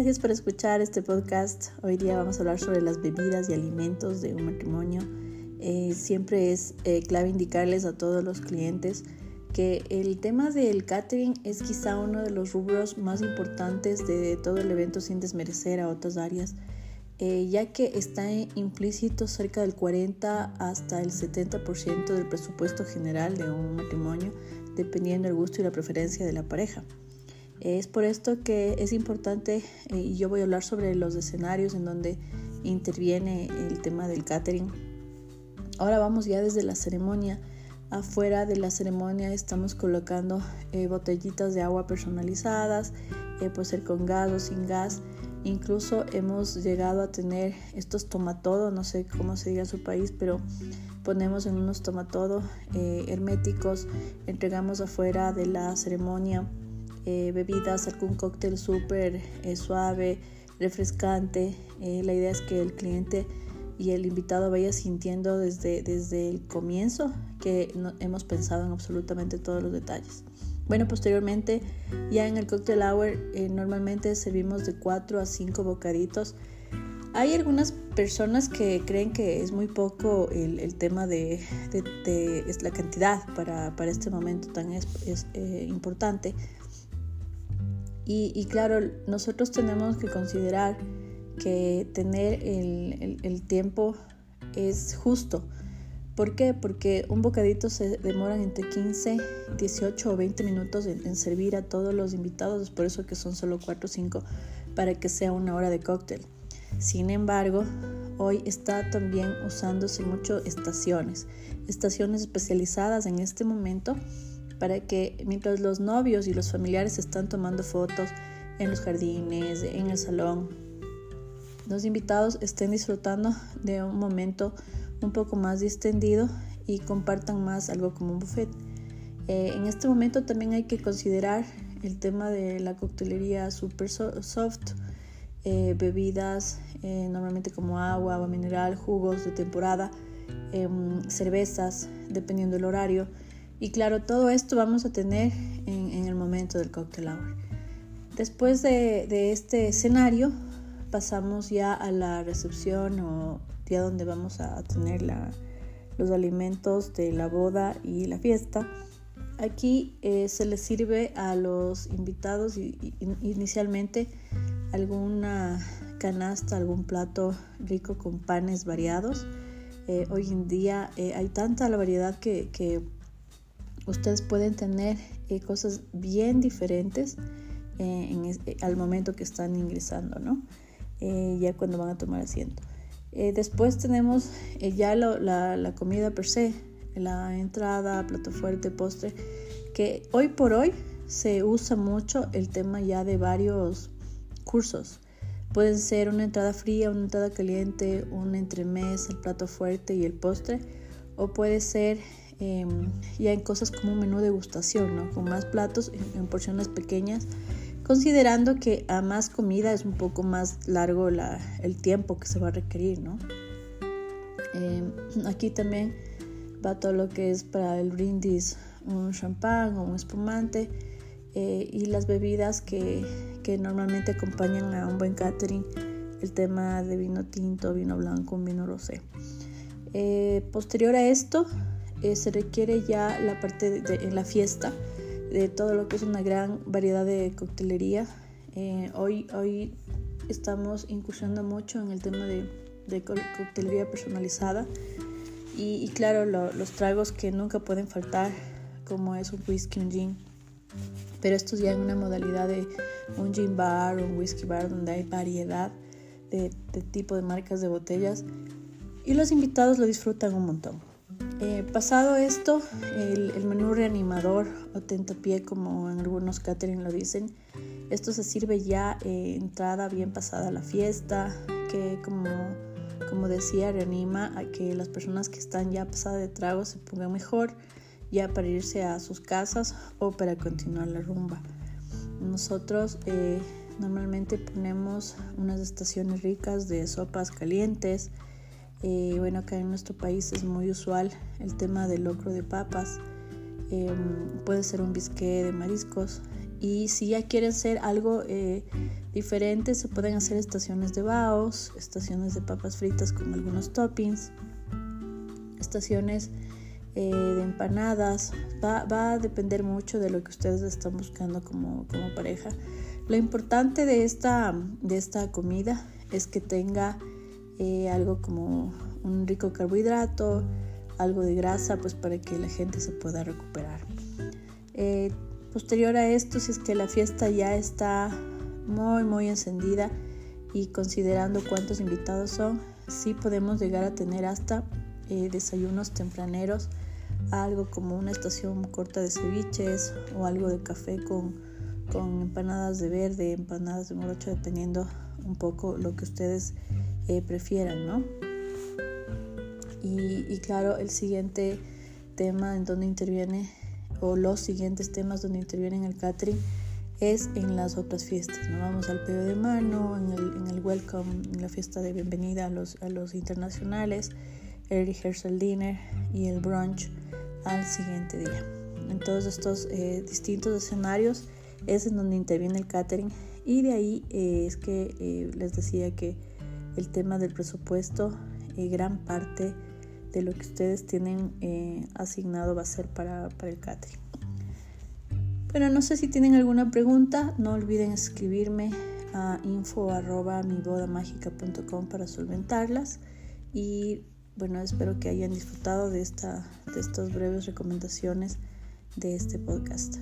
Gracias por escuchar este podcast. Hoy día vamos a hablar sobre las bebidas y alimentos de un matrimonio. Eh, siempre es eh, clave indicarles a todos los clientes que el tema del catering es quizá uno de los rubros más importantes de todo el evento sin desmerecer a otras áreas, eh, ya que está implícito cerca del 40 hasta el 70% del presupuesto general de un matrimonio, dependiendo del gusto y la preferencia de la pareja. Es por esto que es importante, eh, y yo voy a hablar sobre los escenarios en donde interviene el tema del catering. Ahora vamos ya desde la ceremonia. Afuera de la ceremonia estamos colocando eh, botellitas de agua personalizadas, eh, puede ser con gas o sin gas. Incluso hemos llegado a tener estos tomatodo, no sé cómo se diga en su país, pero ponemos en unos tomatodo herméticos, entregamos afuera de la ceremonia eh, bebidas, algún cóctel súper eh, suave, refrescante. Eh, la idea es que el cliente y el invitado vaya sintiendo desde, desde el comienzo que hemos pensado en absolutamente todos los detalles. Bueno, posteriormente, ya en el cocktail hour, normalmente servimos de 4 a 5 bocaditos. Hay algunas personas que creen que es muy poco el, tema de, es la cantidad para, para, este momento tan es, importante. Y, claro, nosotros tenemos que considerar que tener el, tiempo es justo. ¿Por qué? Porque un bocadito se demora entre 15, 18 o 20 minutos en, servir a todos los invitados, es por eso que son solo 4 o 5 para que sea una hora de cóctel. Sin embargo, hoy está también usándose mucho estaciones, estaciones especializadas en este momento para que mientras los novios y los familiares están tomando fotos en los jardines, en el salón, los invitados estén disfrutando de un momento un poco más distendido y compartan más algo como un buffet. Eh, en este momento también hay que considerar el tema de la coctelería super soft, eh, bebidas eh, normalmente como agua, agua mineral, jugos de temporada, em, cervezas, dependiendo del horario. Y claro, todo esto vamos a tener en, el momento del cocktail hour. Después de, este escenario, pasamos ya a la recepción o día donde vamos a tener los alimentos de la boda y la fiesta. Aquí eh, se les sirve a los invitados inicialmente alguna canasta, algún plato rico con panes variados. Eh, hoy en día eh, hay tanta la variedad que ustedes pueden tener eh, cosas bien diferentes eh, eh, al momento que están ingresando, ¿no? ya cuando van a tomar asiento. después tenemos ya la, la, comida per se, la entrada, plato fuerte, postre, que hoy por hoy se usa mucho el tema ya de varios cursos. Pueden ser una entrada fría, una entrada caliente, un entremés, el plato fuerte y el postre. O puede ser Em, ya en cosas como menú de degustación, ¿no? con más platos en, porciones pequeñas, considerando que a más comida es un poco más largo el tiempo que se va a requerir. ¿no? Em, aquí también va todo lo que es para el brindis, un champán o un espumante eh, y las bebidas que, que normalmente acompañan a un buen catering, el tema de vino tinto, vino blanco, vino rosé. Eh, posterior a esto, eh, se requiere ya la parte de, en la fiesta de todo lo que es una gran variedad de coctelería. Eh, hoy, hoy estamos incursionando mucho en el tema de, de coctelería personalizada y, claro los tragos que nunca pueden faltar como es un whisky, un gin. Pero esto es ya en una modalidad de un gin bar un whisky bar donde hay variedad de, de tipo de marcas de botellas y los invitados lo disfrutan un montón. Eh, pasado esto, el, menú reanimador o tentapié, como en algunos catering lo dicen, esto se sirve ya eh, entrada bien pasada la fiesta, que como, como decía, reanima a que las personas que están ya pasadas de trago se pongan mejor, ya para irse a sus casas o para continuar la rumba. Nosotros eh, normalmente ponemos unas estaciones ricas de sopas calientes, eh, bueno, acá en nuestro país es muy usual el tema del locro de papas. Em, puede ser un bisque de mariscos Y si ya quieren hacer algo eh, diferente, se pueden hacer estaciones de baos, estaciones de papas fritas con algunos toppings, estaciones eh, de empanadas. Va, va, a depender mucho de lo que ustedes están buscando como, como pareja. Lo importante de esta, de esta comida es que tenga eh, algo como un rico carbohidrato, algo de grasa, pues para que la gente se pueda recuperar. Eh, posterior a esto, si es que la fiesta ya está muy, muy encendida y considerando cuántos invitados son, sí podemos llegar a tener hasta eh, desayunos tempraneros, algo como una estación corta de ceviches o algo de café con, con empanadas de verde, empanadas de morocho, dependiendo un poco lo que ustedes eh, prefieran, ¿no? Y, claro, el siguiente tema en donde interviene, o los siguientes temas donde interviene en el catering, es en las otras fiestas. ¿no? Vamos al pedido de mano, en el, en el welcome, en la fiesta de bienvenida a los, a los internacionales, el rehearsal dinner y el brunch al siguiente día. En todos estos eh, distintos escenarios es en donde interviene el catering y de ahí eh, es que eh, les decía que el tema del presupuesto, y gran parte de lo que ustedes tienen eh, asignado va a ser para, para, el catering. Pero no sé si tienen alguna pregunta, no olviden escribirme a info arroba para solventarlas y bueno, espero que hayan disfrutado de, esta, de estas breves recomendaciones de este podcast.